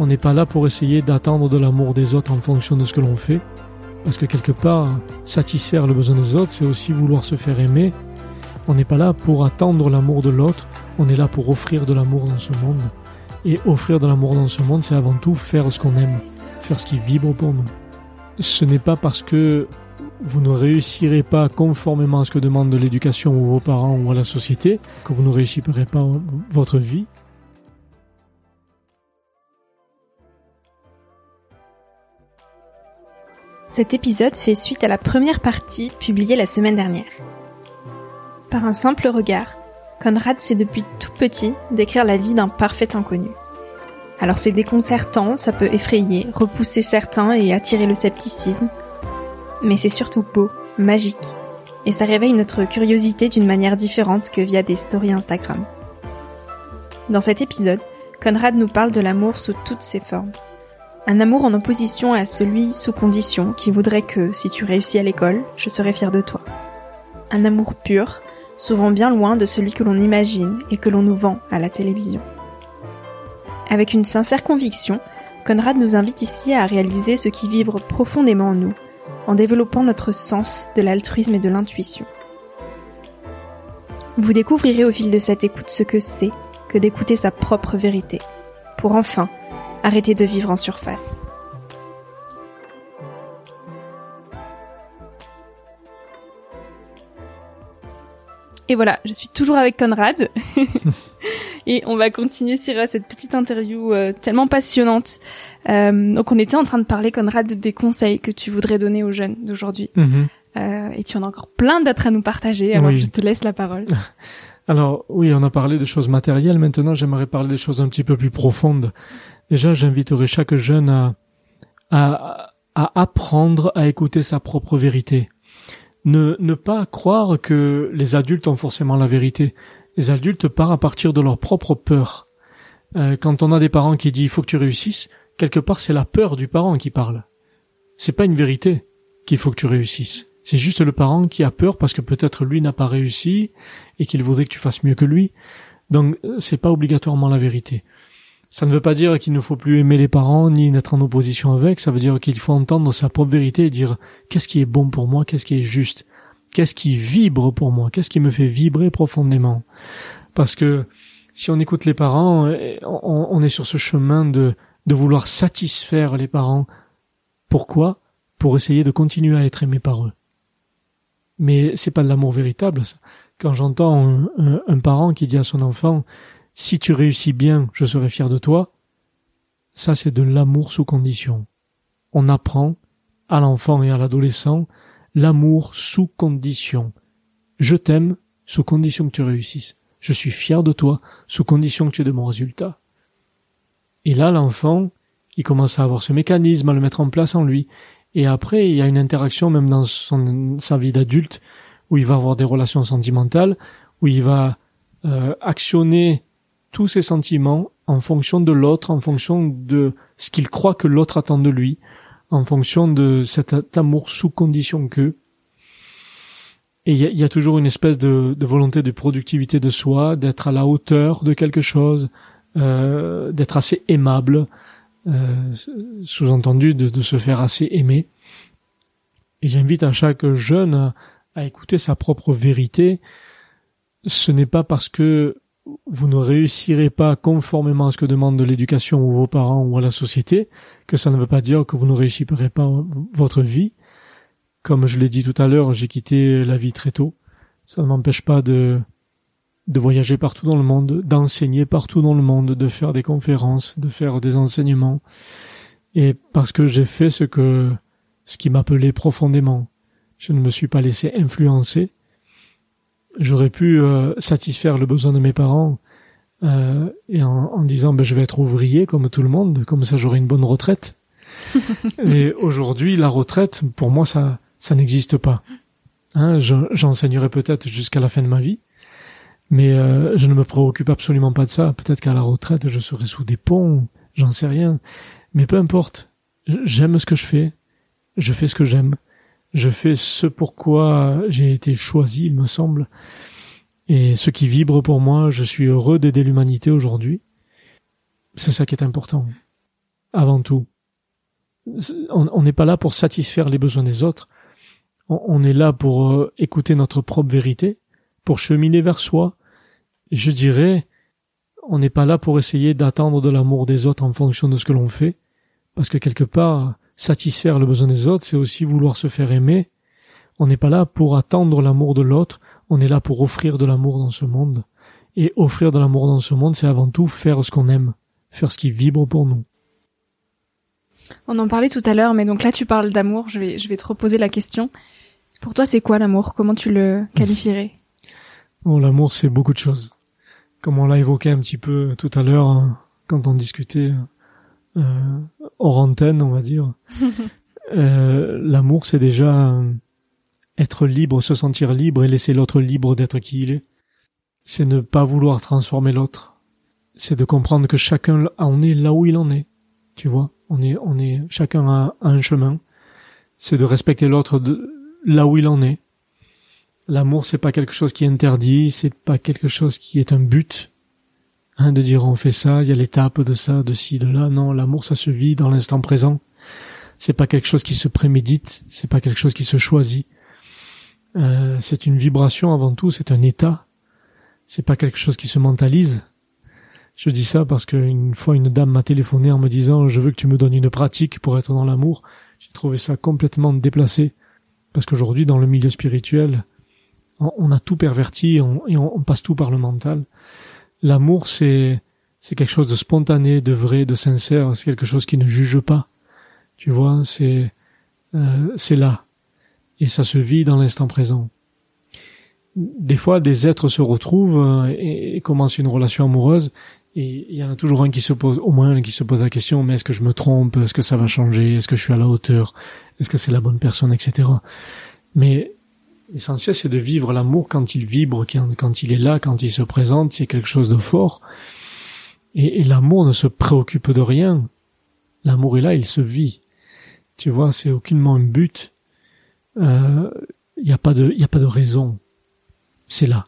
On n'est pas là pour essayer d'attendre de l'amour des autres en fonction de ce que l'on fait. Parce que quelque part, satisfaire le besoin des autres, c'est aussi vouloir se faire aimer. On n'est pas là pour attendre l'amour de l'autre, on est là pour offrir de l'amour dans ce monde. Et offrir de l'amour dans ce monde, c'est avant tout faire ce qu'on aime, faire ce qui vibre pour nous. Ce n'est pas parce que vous ne réussirez pas conformément à ce que demande l'éducation ou vos parents ou à la société que vous ne réussirez pas votre vie. Cet épisode fait suite à la première partie publiée la semaine dernière. Par un simple regard, Conrad sait depuis tout petit décrire la vie d'un parfait inconnu. Alors c'est déconcertant, ça peut effrayer, repousser certains et attirer le scepticisme, mais c'est surtout beau, magique, et ça réveille notre curiosité d'une manière différente que via des stories Instagram. Dans cet épisode, Conrad nous parle de l'amour sous toutes ses formes. Un amour en opposition à celui sous condition qui voudrait que, si tu réussis à l'école, je serai fier de toi. Un amour pur, souvent bien loin de celui que l'on imagine et que l'on nous vend à la télévision. Avec une sincère conviction, Conrad nous invite ici à réaliser ce qui vibre profondément en nous, en développant notre sens de l'altruisme et de l'intuition. Vous découvrirez au fil de cette écoute ce que c'est que d'écouter sa propre vérité, pour enfin Arrêtez de vivre en surface. Et voilà, je suis toujours avec Conrad. et on va continuer sur euh, cette petite interview euh, tellement passionnante. Euh, donc on était en train de parler, Conrad, des conseils que tu voudrais donner aux jeunes d'aujourd'hui. Mhm. et tu en as encore plein d'autres à nous partager, alors je te laisse la parole. Alors oui, on a parlé de choses matérielles, maintenant j'aimerais parler des choses un petit peu plus profondes. Déjà, j'inviterai chaque jeune à, à, apprendre à écouter sa propre vérité. Ne, ne pas croire que les adultes ont forcément la vérité. Les adultes partent à partir de leur propre peur. Euh, quand on a des parents qui disent il faut que tu réussisses, quelque part c'est la peur du parent qui parle. C'est pas une vérité qu'il faut que tu réussisses. C'est juste le parent qui a peur parce que peut-être lui n'a pas réussi et qu'il voudrait que tu fasses mieux que lui. Donc euh, c'est pas obligatoirement la vérité. Ça ne veut pas dire qu'il ne faut plus aimer les parents ni n'être en opposition avec, ça veut dire qu'il faut entendre sa propre vérité et dire qu'est-ce qui est bon pour moi, qu'est-ce qui est juste, qu'est-ce qui vibre pour moi, qu'est-ce qui me fait vibrer profondément? Parce que si on écoute les parents, on, est sur ce chemin de, de vouloir satisfaire les parents. Pourquoi? Pour essayer de continuer à être aimé par eux. Mais c'est pas de l'amour véritable. Quand j'entends un parent qui dit à son enfant si tu réussis bien, je serai fier de toi. Ça, c'est de l'amour sous condition. On apprend à l'enfant et à l'adolescent l'amour sous condition. Je t'aime sous condition que tu réussisses. Je suis fier de toi sous condition que tu aies de bons résultats. Et là, l'enfant, il commence à avoir ce mécanisme, à le mettre en place en lui. Et après, il y a une interaction même dans son, sa vie d'adulte où il va avoir des relations sentimentales, où il va euh, actionner tous ses sentiments en fonction de l'autre, en fonction de ce qu'il croit que l'autre attend de lui, en fonction de cet amour sous condition que. Il y, a, toujours une espèce de, volonté de productivité de soi, d'être à la hauteur de quelque chose, euh, d'être assez aimable, euh, sous-entendu de, se faire assez aimer. Et j'invite à chaque jeune à écouter sa propre vérité. Ce n'est pas parce que vous ne réussirez pas conformément à ce que demande l'éducation ou vos parents ou à la société, que ça ne veut pas dire que vous ne réussirez pas votre vie. Comme je l'ai dit tout à l'heure, j'ai quitté la vie très tôt. Ça ne m'empêche pas de, de voyager partout dans le monde, d'enseigner partout dans le monde, de faire des conférences, de faire des enseignements. Et parce que j'ai fait ce que, ce qui m'appelait profondément. Je ne me suis pas laissé influencer j'aurais pu euh, satisfaire le besoin de mes parents euh, et en, disant ben, je vais être ouvrier comme tout le monde, comme ça j'aurai une bonne retraite. et aujourd'hui, la retraite, pour moi, ça, ça n'existe pas. Hein, J'enseignerai peut-être jusqu'à la fin de ma vie, mais euh, je ne me préoccupe absolument pas de ça. Peut-être qu'à la retraite, je serai sous des ponts, j'en sais rien. Mais peu importe, j'aime ce que je fais, je fais ce que j'aime. Je fais ce pourquoi j'ai été choisi, il me semble, et ce qui vibre pour moi, je suis heureux d'aider l'humanité aujourd'hui. C'est ça qui est important. Avant tout. On n'est pas là pour satisfaire les besoins des autres. On est là pour euh, écouter notre propre vérité, pour cheminer vers soi. Je dirais, on n'est pas là pour essayer d'attendre de l'amour des autres en fonction de ce que l'on fait, parce que quelque part, satisfaire le besoin des autres, c'est aussi vouloir se faire aimer. On n'est pas là pour attendre l'amour de l'autre, on est là pour offrir de l'amour dans ce monde. Et offrir de l'amour dans ce monde, c'est avant tout faire ce qu'on aime, faire ce qui vibre pour nous. On en parlait tout à l'heure, mais donc là tu parles d'amour, je vais, je vais te reposer la question. Pour toi, c'est quoi l'amour? Comment tu le qualifierais? Bon, l'amour, c'est beaucoup de choses. Comme on l'a évoqué un petit peu tout à l'heure, hein, quand on discutait euh, hors antenne, on va dire. euh, L'amour, c'est déjà euh, être libre, se sentir libre et laisser l'autre libre d'être qui il est. C'est ne pas vouloir transformer l'autre. C'est de comprendre que chacun en est là où il en est. Tu vois, on est, on est, chacun a, un chemin. C'est de respecter l'autre là où il en est. L'amour, c'est pas quelque chose qui est interdit, c'est pas quelque chose qui est un but, Hein, de dire on fait ça, il y a l'étape de ça, de ci, de là. Non, l'amour ça se vit dans l'instant présent. C'est pas quelque chose qui se prémédite, c'est pas quelque chose qui se choisit. Euh, c'est une vibration avant tout, c'est un état. C'est pas quelque chose qui se mentalise. Je dis ça parce qu'une fois une dame m'a téléphoné en me disant je veux que tu me donnes une pratique pour être dans l'amour. J'ai trouvé ça complètement déplacé parce qu'aujourd'hui dans le milieu spirituel, on, a tout perverti et on passe tout par le mental l'amour c'est c'est quelque chose de spontané, de vrai, de sincère, c'est quelque chose qui ne juge pas. Tu vois, c'est euh, c'est là. Et ça se vit dans l'instant présent. Des fois, des êtres se retrouvent euh, et, commencent une relation amoureuse. Et il y en a toujours un qui se pose, au moins un qui se pose la question, mais est-ce que je me trompe? Est-ce que ça va changer? Est-ce que je suis à la hauteur? Est-ce que c'est la bonne personne, etc. Mais L'essentiel, c'est de vivre l'amour quand il vibre, quand il est là, quand il se présente, c'est quelque chose de fort. Et, l'amour ne se préoccupe de rien. L'amour est là, il se vit. Tu vois, c'est aucunement un but. Il euh, n'y a pas de, il a pas de raison. C'est là.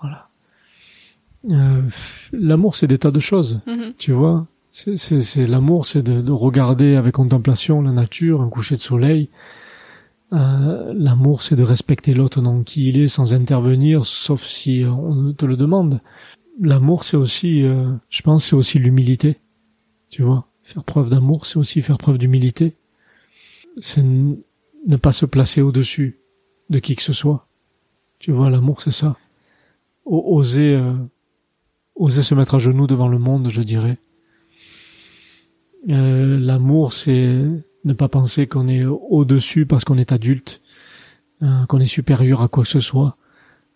Voilà. euh, l'amour, c'est des tas de choses, Mhm. tu vois. C'est, c'est, c'est l'amour, c'est de, de regarder avec contemplation la nature, un coucher de soleil. Euh, l'amour, c'est de respecter l'autre dans qui il est sans intervenir, sauf si on te le demande. L'amour, c'est aussi, euh, je pense, c'est aussi l'humilité. Tu vois, faire preuve d'amour, c'est aussi faire preuve d'humilité. C'est ne pas se placer au-dessus de qui que ce soit. Tu vois, l'amour, c'est ça. Oser, euh, oser se mettre à genoux devant le monde, je dirais. Euh, l'amour, c'est ne pas penser qu'on est au-dessus parce qu'on est adulte, euh, qu'on est supérieur à quoi que ce soit.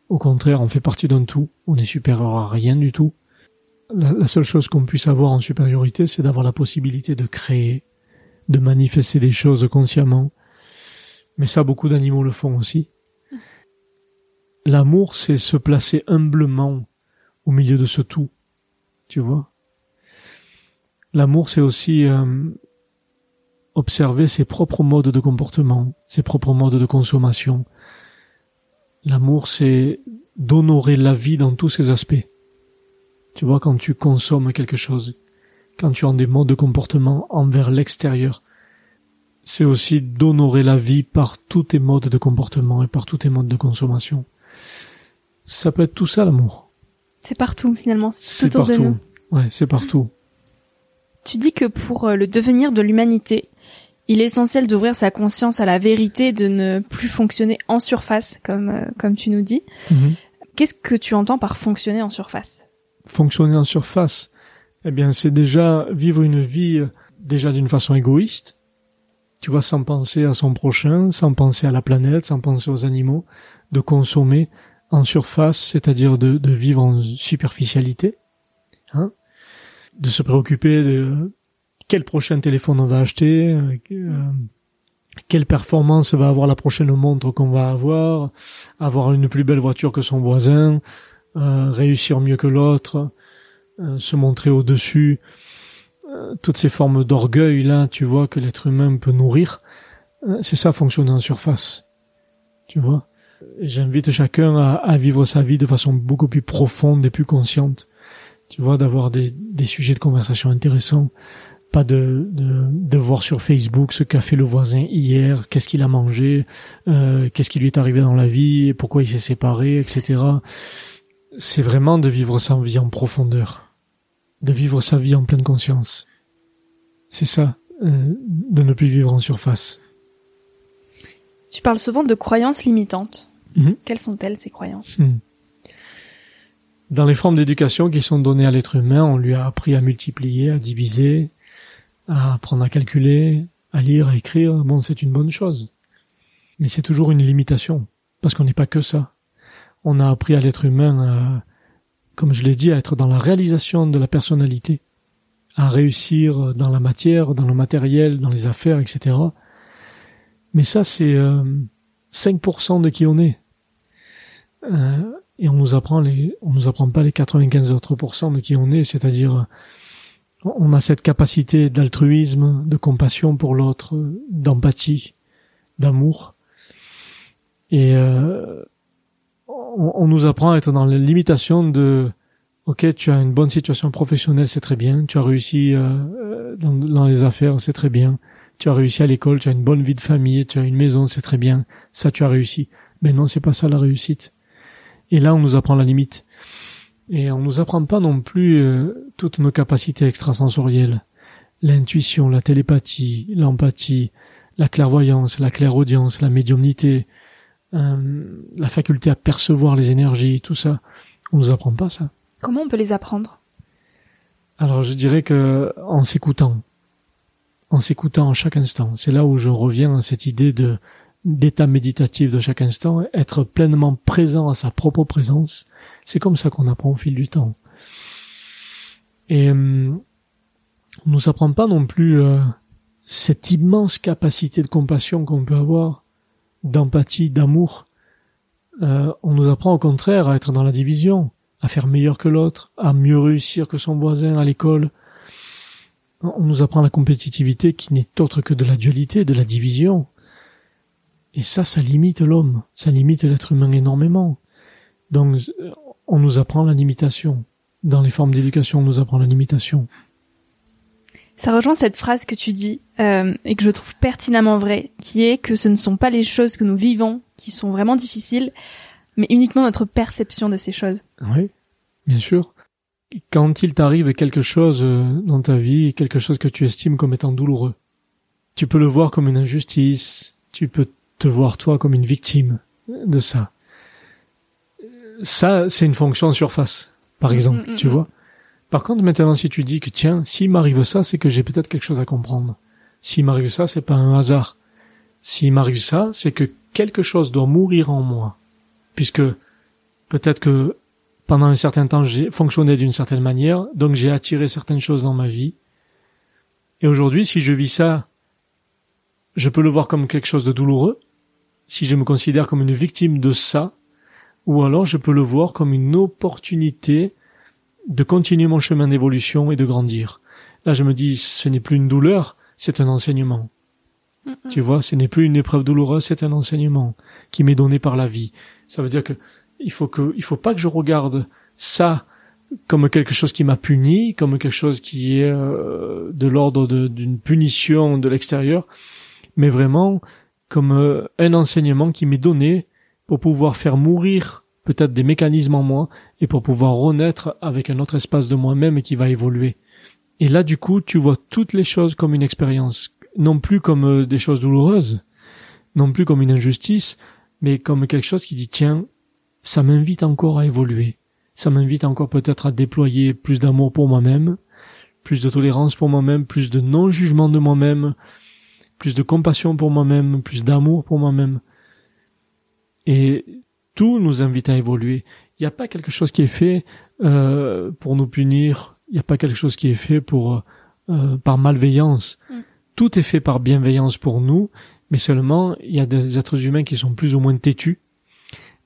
Au contraire, on fait partie d'un tout. On est supérieur à rien du tout. La, seule chose qu'on puisse avoir en supériorité, c'est d'avoir la possibilité de créer, de manifester des choses consciemment. Mais ça, beaucoup d'animaux le font aussi. L'amour, c'est se placer humblement au milieu de ce tout. Tu vois? L'amour, c'est aussi euh, observer ses propres modes de comportement, ses propres modes de consommation. L'amour, c'est d'honorer la vie dans tous ses aspects. Tu vois, quand tu consommes quelque chose, quand tu as des modes de comportement envers l'extérieur, c'est aussi d'honorer la vie par tous tes modes de comportement et par tous tes modes de consommation. Ça peut être tout ça, l'amour. C'est partout finalement, c'est partout. nous. Ouais, c'est partout. Tu dis que pour euh, le devenir de l'humanité, il est essentiel d'ouvrir sa conscience à la vérité, de ne plus fonctionner en surface, comme euh, comme tu nous dis. Mhm. Qu'est-ce que tu entends par fonctionner en surface? Fonctionner en surface, eh bien, c'est déjà vivre une vie euh, déjà d'une façon égoïste. Tu vois, sans penser à son prochain, sans penser à la planète, sans penser aux animaux, de consommer en surface, c'est-à-dire de, de vivre en superficialité, hein, de se préoccuper de quel prochain téléphone on va acheter, euh, quelle performance va avoir la prochaine montre qu'on va avoir, avoir une plus belle voiture que son voisin, euh, réussir mieux que l'autre, euh, se montrer au-dessus, toutes ces formes d'orgueil là, tu vois, que l'être humain peut nourrir, c'est ça fonctionner en surface, tu vois. J'invite chacun à, vivre sa vie de façon beaucoup plus profonde et plus consciente, tu vois, d'avoir des sujets de conversation intéressants, pas de, de, de voir sur Facebook ce qu'a fait le voisin hier, qu'est-ce qu'il a mangé, euh, qu'est-ce qui lui est arrivé dans la vie, pourquoi il s'est séparé, etc c'est vraiment de vivre sa vie en profondeur, de vivre sa vie en pleine conscience. C'est ça, euh, de ne plus vivre en surface. Tu parles souvent de croyances limitantes. Mhm. Quelles sont-elles ces croyances? Hmm. Dans les formes d'éducation qui sont données à l'être humain, on lui a appris à multiplier, à diviser, à apprendre à calculer, à lire, à écrire. Bon, c'est une bonne chose. Mais c'est toujours une limitation, parce qu'on n'est pas que ça. On a appris à l'être humain, comme je l'ai dit, à être dans la réalisation de la personnalité, à réussir dans la matière, dans le matériel, dans les affaires, etc. Mais ça, c'est euh, 5% de qui on est. Euh, et on nous apprend les, on nous apprend pas les 95 autres de qui on est, c'est-à-dire on a cette capacité d'altruisme, de compassion pour l'autre, d'empathie, d'amour. Et euh, on, nous apprend à être dans la limitation de ok, tu as une bonne situation professionnelle, c'est très bien, tu as réussi euh, dans, dans les affaires, c'est très bien, tu as réussi à l'école, tu as une bonne vie de famille, tu as une maison, c'est très bien, ça tu as réussi. Mais non, c'est pas ça la réussite. Et là, on nous apprend la limite. Et on nous apprend pas non plus euh, toutes nos capacités extrasensorielles. L'intuition, la télépathie, l'empathie, la clairvoyance, la clairaudience, la médiumnité, euh, la faculté à percevoir les énergies, tout ça. On nous apprend pas ça. Comment on peut les apprendre? Alors je dirais que en s'écoutant, en s'écoutant à chaque instant, c'est là où je reviens à cette idée de d'état méditatif de chaque instant, être pleinement présent à sa propre présence. C'est comme ça qu'on apprend au fil du temps. Et euh, on nous apprend pas non plus euh, cette immense capacité de compassion qu'on peut avoir, d'empathie, d'amour. Euh, on nous apprend au contraire à être dans la division, à faire meilleur que l'autre, à mieux réussir que son voisin à l'école. On nous apprend la compétitivité qui n'est autre que de la dualité, de la division. Et ça, ça limite l'homme, ça limite l'être humain énormément. Donc, on nous apprend la limitation. dans les formes d'éducation, on nous apprend la limitation. Ça rejoint cette phrase que tu dis euh, et que je trouve pertinemment vraie, qui est que ce ne sont pas les choses que nous vivons qui sont vraiment difficiles, mais uniquement notre perception de ces choses. Oui, bien sûr. Quand il t'arrive quelque chose euh, dans ta vie, quelque chose que tu estimes comme étant douloureux, tu peux le voir comme une injustice, tu peux te voir toi comme une victime de ça. Ça, c'est une fonction en surface, par mm, exemple, mm, tu mm, vois. Par contre, maintenant, si tu dis que tiens, s'il m'arrive ça, c'est que j'ai peut-être quelque chose à comprendre. S'il m'arrive ça, c'est pas un hasard. S'il m'arrive ça, c'est que quelque chose doit mourir en moi. Puisque peut-être que pendant un certain temps, j'ai fonctionné d'une certaine manière, donc j'ai attiré certaines choses dans ma vie. Et aujourd'hui, si je vis ça, je peux le voir comme quelque chose de douloureux, si je me considère comme une victime de ça, ou alors je peux le voir comme une opportunité de continuer mon chemin d'évolution et de grandir. Là, je me dis, ce n'est plus une douleur, c'est un enseignement. Tu vois, ce n'est plus une épreuve douloureuse, c'est un enseignement qui m'est donné par la vie. Ça veut dire que il faut que, il faut pas que je regarde ça comme quelque chose qui m'a puni, comme quelque chose qui est euh, de l'ordre d'une punition de l'extérieur, mais vraiment comme euh, un enseignement qui m'est donné pour pouvoir faire mourir peut-être des mécanismes en moi et pour pouvoir renaître avec un autre espace de moi-même qui va évoluer. Et là, du coup, tu vois toutes les choses comme une expérience, non plus comme euh, des choses douloureuses, non plus comme une injustice, mais comme quelque chose qui dit tiens, ça m'invite encore à évoluer, ça m'invite encore peut-être à déployer plus d'amour pour moi-même, plus de tolérance pour moi-même, plus de non-jugement de moi-même, plus de compassion pour moi-même, plus d'amour pour moi-même. Et tout nous invite à évoluer. Il n'y a pas quelque chose qui est fait euh, pour nous punir. Il n'y a pas quelque chose qui est fait pour euh, par malveillance. Mm. Tout est fait par bienveillance pour nous, mais seulement il y a des êtres humains qui sont plus ou moins têtus.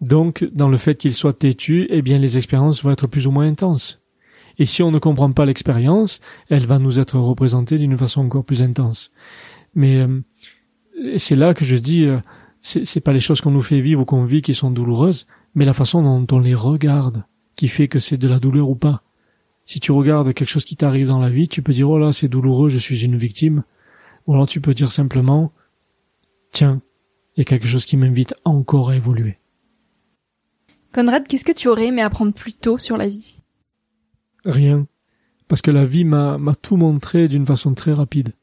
Donc, dans le fait qu'ils soient têtus, eh bien, les expériences vont être plus ou moins intenses. Et si on ne comprend pas l'expérience, elle va nous être représentée d'une façon encore plus intense. Mais euh, c'est là que je dis, euh, c'est pas les choses qu'on nous fait vivre ou qu'on vit qui sont douloureuses, mais la façon dont on les regarde qui fait que c'est de la douleur ou pas. Si tu regardes quelque chose qui t'arrive dans la vie, tu peux dire oh là c'est douloureux, je suis une victime, ou alors tu peux dire simplement tiens, il y a quelque chose qui m'invite encore à évoluer. Conrad, qu'est-ce que tu aurais aimé apprendre plus tôt sur la vie? Rien, parce que la vie m'a tout montré d'une façon très rapide.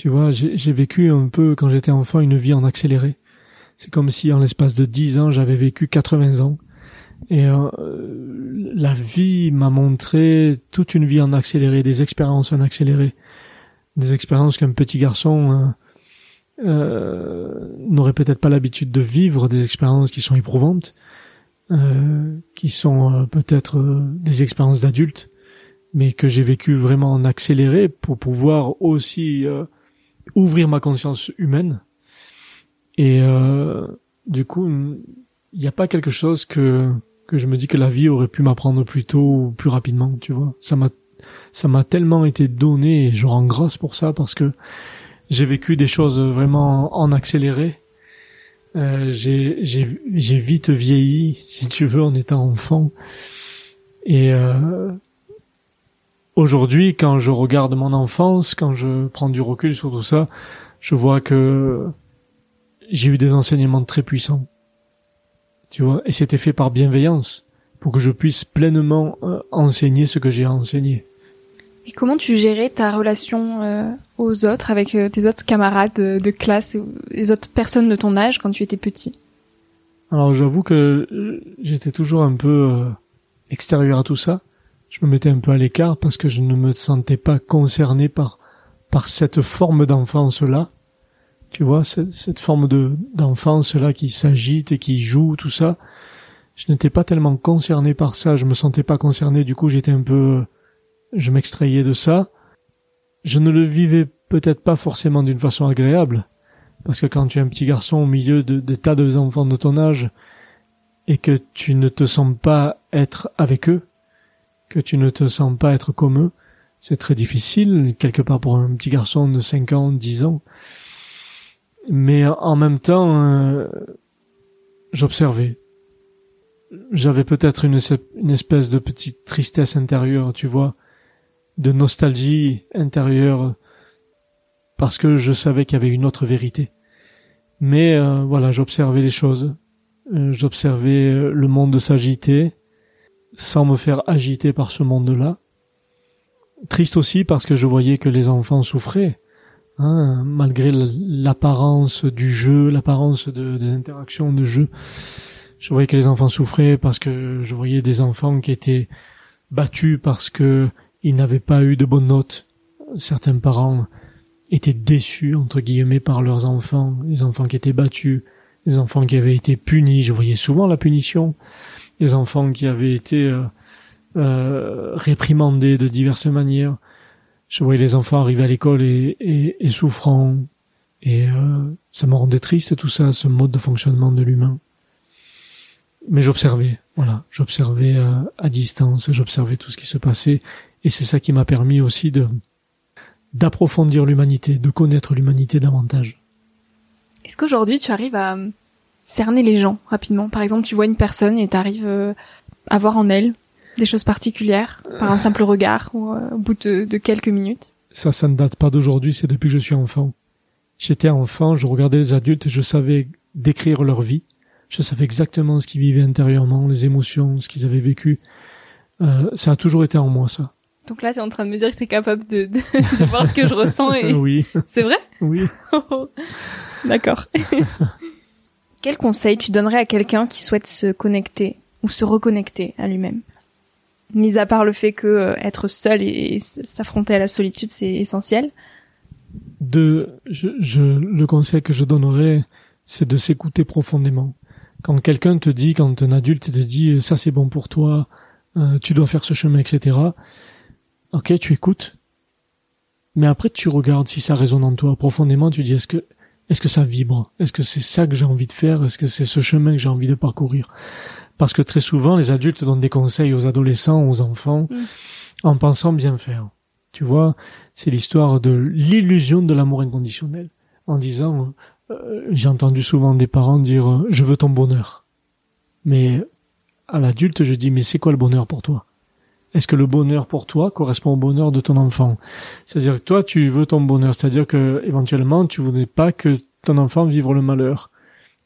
Tu vois, j'ai vécu un peu quand j'étais enfant une vie en accéléré. C'est comme si en l'espace de dix ans j'avais vécu 80 ans. Et euh, la vie m'a montré toute une vie en accéléré, des expériences en accéléré, des expériences qu'un petit garçon euh, euh, n'aurait peut-être pas l'habitude de vivre, des expériences qui sont éprouvantes, qui sont peut-être des expériences d'adultes, mais que j'ai vécu vraiment en accéléré pour pouvoir aussi ouvrir ma conscience humaine. Et euh, du coup, il n'y a pas quelque chose que que je me dis que la vie aurait pu m'apprendre plus tôt ou plus rapidement, tu vois. Ça m'a ça m'a tellement été donné et je rends grâce pour ça parce que j'ai vécu des choses vraiment en accéléré. Euh, j'ai vite vieilli, si tu veux, en étant enfant. Et euh, aujourd'hui, quand je regarde mon enfance, quand je prends du recul sur tout ça, je vois que j'ai eu des enseignements très puissants. Tu vois, et c'était fait par bienveillance, pour que je puisse pleinement euh, enseigner ce que j'ai enseigné. Et comment tu gérais ta relation euh, aux autres, avec euh, tes autres camarades de, classe, les autres personnes de ton âge quand tu étais petit? Alors j'avoue que j'étais toujours un peu extérieur à tout ça je me mettais un peu à l'écart parce que je ne me sentais pas concerné par par cette forme d'enfance là. Tu vois, cette, forme de d'enfance là qui s'agite et qui joue, tout ça. Je n'étais pas tellement concerné par ça, je me sentais pas concerné, du coup j'étais un peu je m'extrayais de ça. Je ne le vivais peut-être pas forcément d'une façon agréable, parce que quand tu es un petit garçon au milieu de, de tas d'enfants de ton âge, et que tu ne te sens pas être avec eux, que tu ne te sens pas être comme eux, c'est très difficile, quelque part pour un petit garçon de 5 ans, 10 ans. Mais en même temps, euh, j'observais. j'avais peut-être une, espèce de petite tristesse intérieure, tu vois, de nostalgie intérieure, parce que je savais qu'il y avait une autre vérité. Mais euh, voilà, j'observais les choses, euh, j'observais le monde s'agiter, sans me faire agiter par ce monde-là. Triste aussi parce que je voyais que les enfants souffraient, hein, malgré l'apparence du jeu, l'apparence de, des interactions de jeu. Je voyais que les enfants souffraient parce que je voyais des enfants qui étaient battus parce que ils n'avaient pas eu de bonnes notes. Certains parents étaient déçus entre guillemets par leurs enfants, les enfants qui étaient battus, les enfants qui avaient été punis. Je voyais souvent la punition les enfants qui avaient été euh, euh, réprimandés de diverses manières. Je voyais les enfants arriver à l'école et, et, et, souffrant. Et euh, ça me rendait triste tout ça, ce mode de fonctionnement de l'humain. Mais j'observais, voilà, j'observais euh, à distance, j'observais tout ce qui se passait, et c'est ça qui m'a permis aussi de d'approfondir l'humanité, de connaître l'humanité davantage. Est-ce qu'aujourd'hui tu arrives à cerner les gens rapidement. Par exemple, tu vois une personne et tu arrives euh, à voir en elle des choses particulières par un simple regard ou euh, au bout de, quelques minutes. Ça, ça ne date pas d'aujourd'hui, c'est depuis que je suis enfant. J'étais enfant, je regardais les adultes, je savais décrire leur vie, je savais exactement ce qu'ils vivaient intérieurement, les émotions, ce qu'ils avaient vécu. Euh, ça a toujours été en moi, ça. Donc là, tu es en train de me dire que tu es capable de, de, voir ce que je ressens et... oui. C'est vrai? Oui. D'accord. Quel conseil tu donnerais à quelqu'un qui souhaite se connecter ou se reconnecter à lui-même? Mis à part le fait que euh, être seul et, s'affronter à la solitude, c'est essentiel. De, je, je, le conseil que je donnerais, c'est de s'écouter profondément. Quand quelqu'un te dit, quand un adulte te dit ça c'est bon pour toi, euh, tu dois faire ce chemin, etc. Ok, tu écoutes, mais après tu regardes si ça résonne en toi profondément. Tu dis est-ce que est-ce que ça vibre? Est-ce que c'est ça que j'ai envie de faire? Est-ce que c'est ce chemin que j'ai envie de parcourir? Parce que très souvent, les adultes donnent des conseils aux adolescents, aux enfants, mm. en pensant bien faire. Tu vois, c'est l'histoire de l'illusion de l'amour inconditionnel. En disant, euh, j'ai entendu souvent des parents dire, euh, je veux ton bonheur. Mais à l'adulte, je dis, mais c'est quoi le bonheur pour toi? Est-ce que le bonheur pour toi correspond au bonheur de ton enfant? C'est-à-dire que toi, tu veux ton bonheur, c'est-à-dire que éventuellement, tu voudrais pas que ton enfant vive le malheur.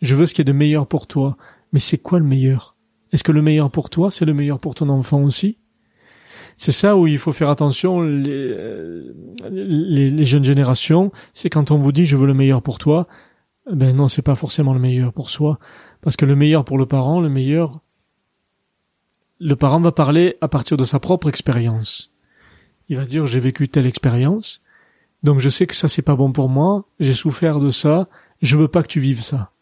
Je veux ce qui est de meilleur pour toi. Mais c'est quoi le meilleur? Est-ce que le meilleur pour toi, c'est le meilleur pour ton enfant aussi? C'est ça où il faut faire attention, les, euh, les, les jeunes générations, c'est quand on vous dit je veux le meilleur pour toi, ben non, c'est pas forcément le meilleur pour soi. Parce que le meilleur pour le parent, le meilleur, le parent va parler à partir de sa propre expérience. Il va dire j'ai vécu telle expérience, donc je sais que ça c'est pas bon pour moi, j'ai souffert de ça, je veux pas que tu vives ça.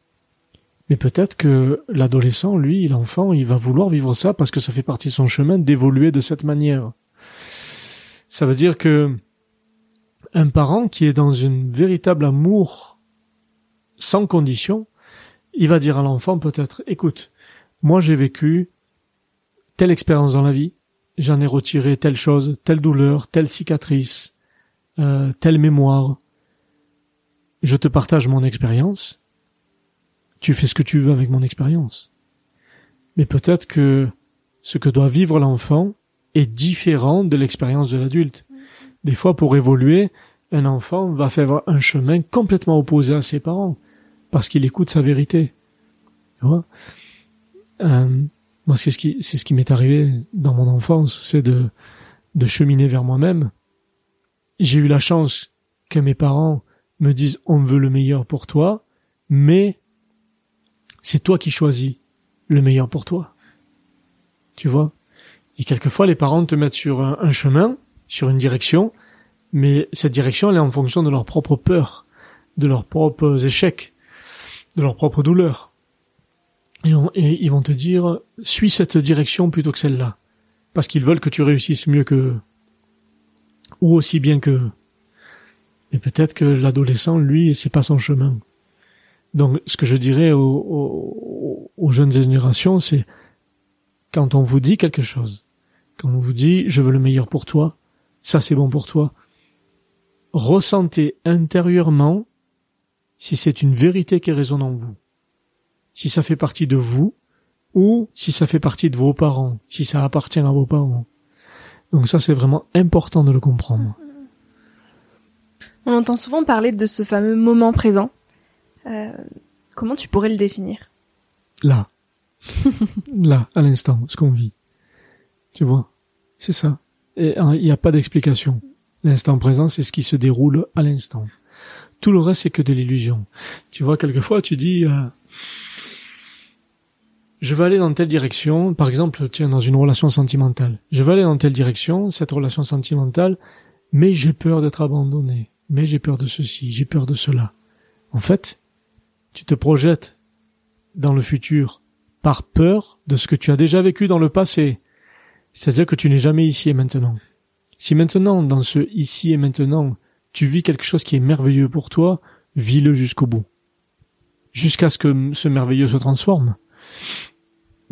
Mais peut-être que l'adolescent, lui, l'enfant, il va vouloir vivre ça parce que ça fait partie de son chemin d'évoluer de cette manière. Ça veut dire que un parent qui est dans un véritable amour sans condition, il va dire à l'enfant peut-être, écoute, moi j'ai vécu telle expérience dans la vie, j'en ai retiré telle chose, telle douleur, telle cicatrice, euh, telle mémoire. Je te partage mon expérience. Tu fais ce que tu veux avec mon expérience. Mais peut-être que ce que doit vivre l'enfant est différent de l'expérience de l'adulte. Des fois, pour évoluer, un enfant va faire un chemin complètement opposé à ses parents parce qu'il écoute sa vérité. Tu vois? Euh, moi, c'est ce qui, c'est ce qui m'est arrivé dans mon enfance, c'est de, cheminer vers moi-même. J'ai eu la chance que mes parents me disent on veut le meilleur pour toi, mais c'est toi qui choisis le meilleur pour toi. Tu vois? Et quelquefois, les parents te mettent sur un, un chemin, sur une direction, mais cette direction, elle est en fonction de leur propre peur, de leurs propres échecs, de leurs propres douleurs et, ils vont te dire suis cette direction plutôt que celle-là. Parce qu'ils veulent que tu réussisses mieux que ou aussi bien que. Et peut-être que l'adolescent lui c'est pas son chemin. Donc ce que je dirais aux, aux jeunes générations c'est quand on vous dit quelque chose quand on vous dit je veux le meilleur pour toi ça c'est bon pour toi ressentez intérieurement si c'est une vérité qui résonne en vous si ça fait partie de vous, ou si ça fait partie de vos parents, si ça appartient à vos parents. Donc ça, c'est vraiment important de le comprendre. On entend souvent parler de ce fameux moment présent. Euh, comment tu pourrais le définir? Là. Là, à l'instant, ce qu'on vit. Tu vois? C'est ça. Et hein, il n'y a pas d'explication. L'instant présent, c'est ce qui se déroule à l'instant. Tout le reste, c'est que de l'illusion. Tu vois, quelquefois, tu dis, euh, je vais aller dans telle direction, par exemple, tiens, dans une relation sentimentale. Je vais aller dans telle direction, cette relation sentimentale, mais j'ai peur d'être abandonné, mais j'ai peur de ceci, j'ai peur de cela. En fait, tu te projettes dans le futur par peur de ce que tu as déjà vécu dans le passé. C'est-à-dire que tu n'es jamais ici et maintenant. Si maintenant, dans ce ici et maintenant, tu vis quelque chose qui est merveilleux pour toi, vis-le jusqu'au bout. Jusqu'à ce que ce merveilleux se transforme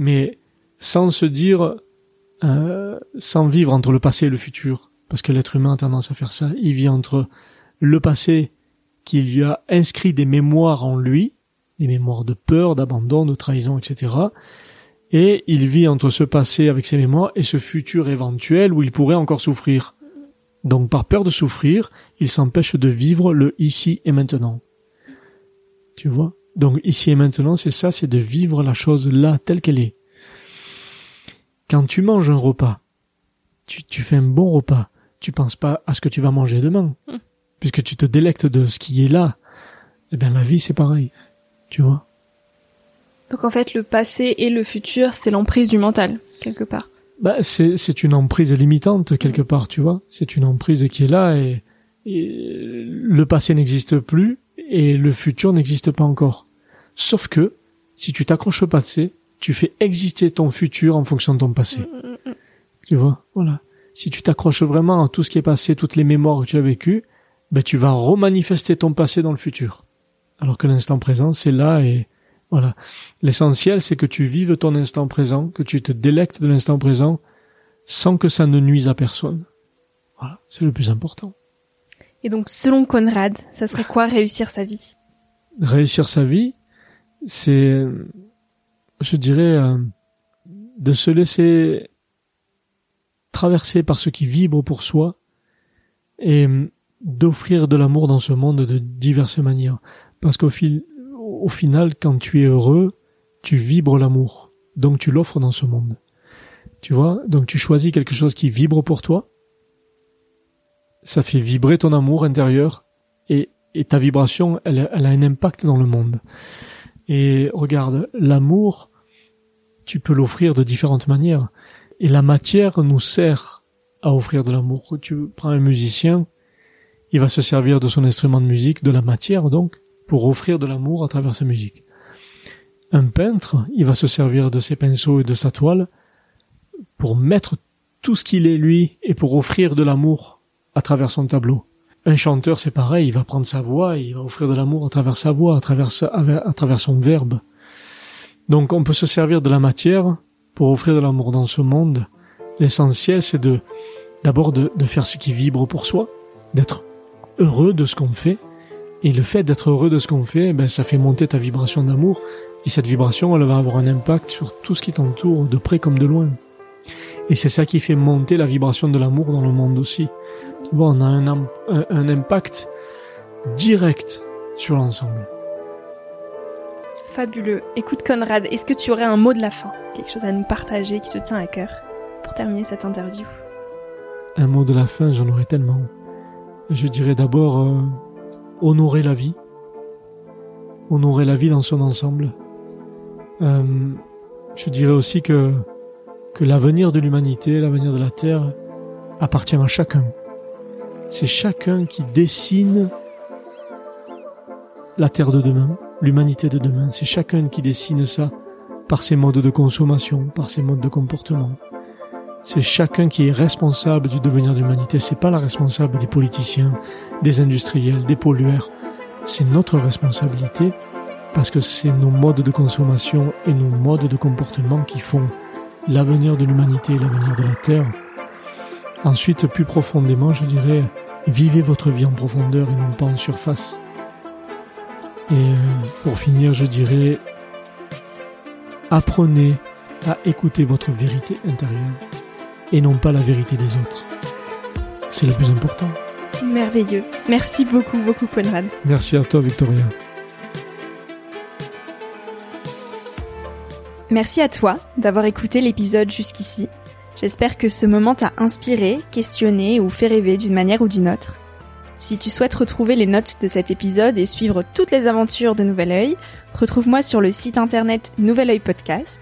mais sans se dire, euh, sans vivre entre le passé et le futur, parce que l'être humain a tendance à faire ça. Il vit entre le passé qui lui a inscrit des mémoires en lui, des mémoires de peur, d'abandon, de trahison, etc. Et il vit entre ce passé avec ses mémoires et ce futur éventuel où il pourrait encore souffrir. Donc par peur de souffrir, il s'empêche de vivre le ici et maintenant. Tu vois? Donc ici et maintenant, c'est ça, c'est de vivre la chose là, telle qu'elle est. Quand tu manges un repas, tu, tu fais un bon repas, tu penses pas à ce que tu vas manger demain, hmm. puisque tu te délectes de ce qui est là. Eh bien, la vie, c'est pareil, tu vois? Donc en fait, le passé et le futur, c'est l'emprise du mental, quelque part. Bah, c'est, c'est une emprise limitante, quelque part, tu vois. C'est une emprise qui est là et le passé n'existe plus, et le futur n'existe pas encore. Sauf que, si tu t'accroches au passé, tu fais exister ton futur en fonction de ton passé. Mm, mm, mm. Tu vois, voilà. Si tu t'accroches vraiment à tout ce qui est passé, toutes les mémoires que tu as vécues, ben tu vas remanifester ton passé dans le futur. Alors que l'instant présent, c'est là et voilà. L'essentiel, c'est que tu vives ton instant présent, que tu te délectes de l'instant présent, sans que ça ne nuise à personne. Voilà, c'est le plus important. Et donc, selon Conrad, ça serait quoi réussir sa vie? Réussir sa vie, c'est, je dirais, euh, de se laisser traverser par ce qui vibre pour soi et d'offrir de l'amour dans ce monde de diverses manières. Parce qu'au fil, au final, quand tu es heureux, tu vibres l'amour. Donc tu l'offres dans ce monde. Tu vois? Donc tu choisis quelque chose qui vibre pour toi ça fait vibrer ton amour intérieur et, ta vibration, elle, elle, a un impact dans le monde. Et regarde, l'amour, tu peux l'offrir de différentes manières. Et la matière nous sert à offrir de l'amour. Tu prends un musicien, il va se servir de son instrument de musique, de la matière donc, pour offrir de l'amour à travers sa musique. Un peintre, il va se servir de ses pinceaux et de sa toile pour mettre tout ce qu'il est lui et pour offrir de l'amour à travers son tableau. Un chanteur, c'est pareil, il va prendre sa voix, il va offrir de l'amour à travers sa voix, à travers, son verbe. Donc on peut se servir de la matière pour offrir de l'amour dans ce monde. L'essentiel, c'est de d'abord de, de faire ce qui vibre pour soi, d'être heureux de ce qu'on fait. Et le fait d'être heureux de ce qu'on fait, ben, ça fait monter ta vibration d'amour. Et cette vibration, elle va avoir un impact sur tout ce qui t'entoure, de près comme de loin. Et c'est ça qui fait monter la vibration de l'amour dans le monde aussi on a un, un, impact direct sur l'ensemble. Fabuleux. Écoute Conrad, est-ce que tu aurais un mot de la fin? Quelque chose à nous partager qui te tient à cœur pour terminer cette interview? Un mot de la fin, j'en aurais tellement. Je dirais d'abord euh, honorer la vie. Honorer la vie dans son ensemble. Euh, je dirais aussi que, que l'avenir de l'humanité, l'avenir de la Terre, appartient à chacun c'est chacun qui dessine la terre de demain, l'humanité de demain. C'est chacun qui dessine ça par ses modes de consommation, par ses modes de comportement. C'est chacun qui est responsable du devenir de l'humanité. C'est pas la responsable des politiciens, des industriels, des pollueurs. C'est notre responsabilité parce que c'est nos modes de consommation et nos modes de comportement qui font l'avenir de l'humanité et l'avenir de la Terre. Ensuite, plus profondément, je dirais, vivez votre vie en profondeur et non pas en surface. Et euh, pour finir, je dirais, apprenez à écouter votre vérité intérieure et non pas la vérité des autres. C'est le plus important. Merveilleux. Merci beaucoup, beaucoup, Conrad. Merci à toi, Victoria. Merci à toi d'avoir écouté l'épisode jusqu'ici. J'espère que ce moment t'a inspiré, questionné ou fait rêver d'une manière ou d'une autre. Si tu souhaites retrouver les notes de cet épisode et suivre toutes les aventures de Nouvel Oeil, retrouve-moi sur le site internet Nouvel Oeil Podcast.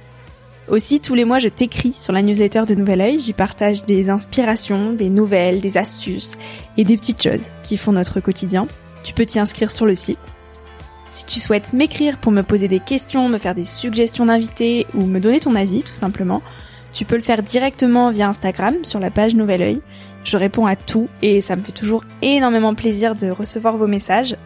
Aussi, tous les mois, je t'écris sur la newsletter de Nouvel Oeil. J'y partage des inspirations, des nouvelles, des astuces et des petites choses qui font notre quotidien. Tu peux t'y inscrire sur le site. Si tu souhaites m'écrire pour me poser des questions, me faire des suggestions d'invités ou me donner ton avis tout simplement, tu peux le faire directement via Instagram sur la page Nouvel Oeil. Je réponds à tout et ça me fait toujours énormément plaisir de recevoir vos messages.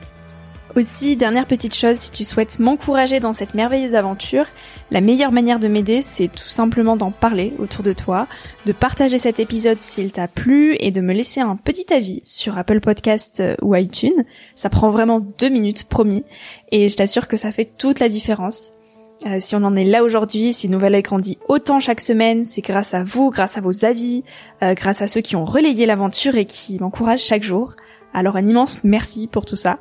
Aussi, dernière petite chose, si tu souhaites m'encourager dans cette merveilleuse aventure, la meilleure manière de m'aider, c'est tout simplement d'en parler autour de toi, de partager cet épisode s'il t'a plu et de me laisser un petit avis sur Apple Podcast euh, ou iTunes. Ça prend vraiment deux minutes, promis, et je t'assure que ça fait toute la différence. Euh, si on en est là aujourd'hui, si Nouvelle Oeil grandit autant chaque semaine, c'est grâce à vous, grâce à vos avis, euh, grâce à ceux qui ont relayé l'aventure et qui m'encouragent chaque jour. Alors un immense merci pour tout ça.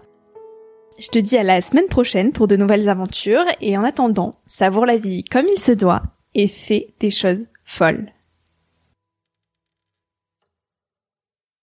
Je te dis à la semaine prochaine pour de nouvelles aventures et en attendant, savoure la vie comme il se doit et fais des choses folles.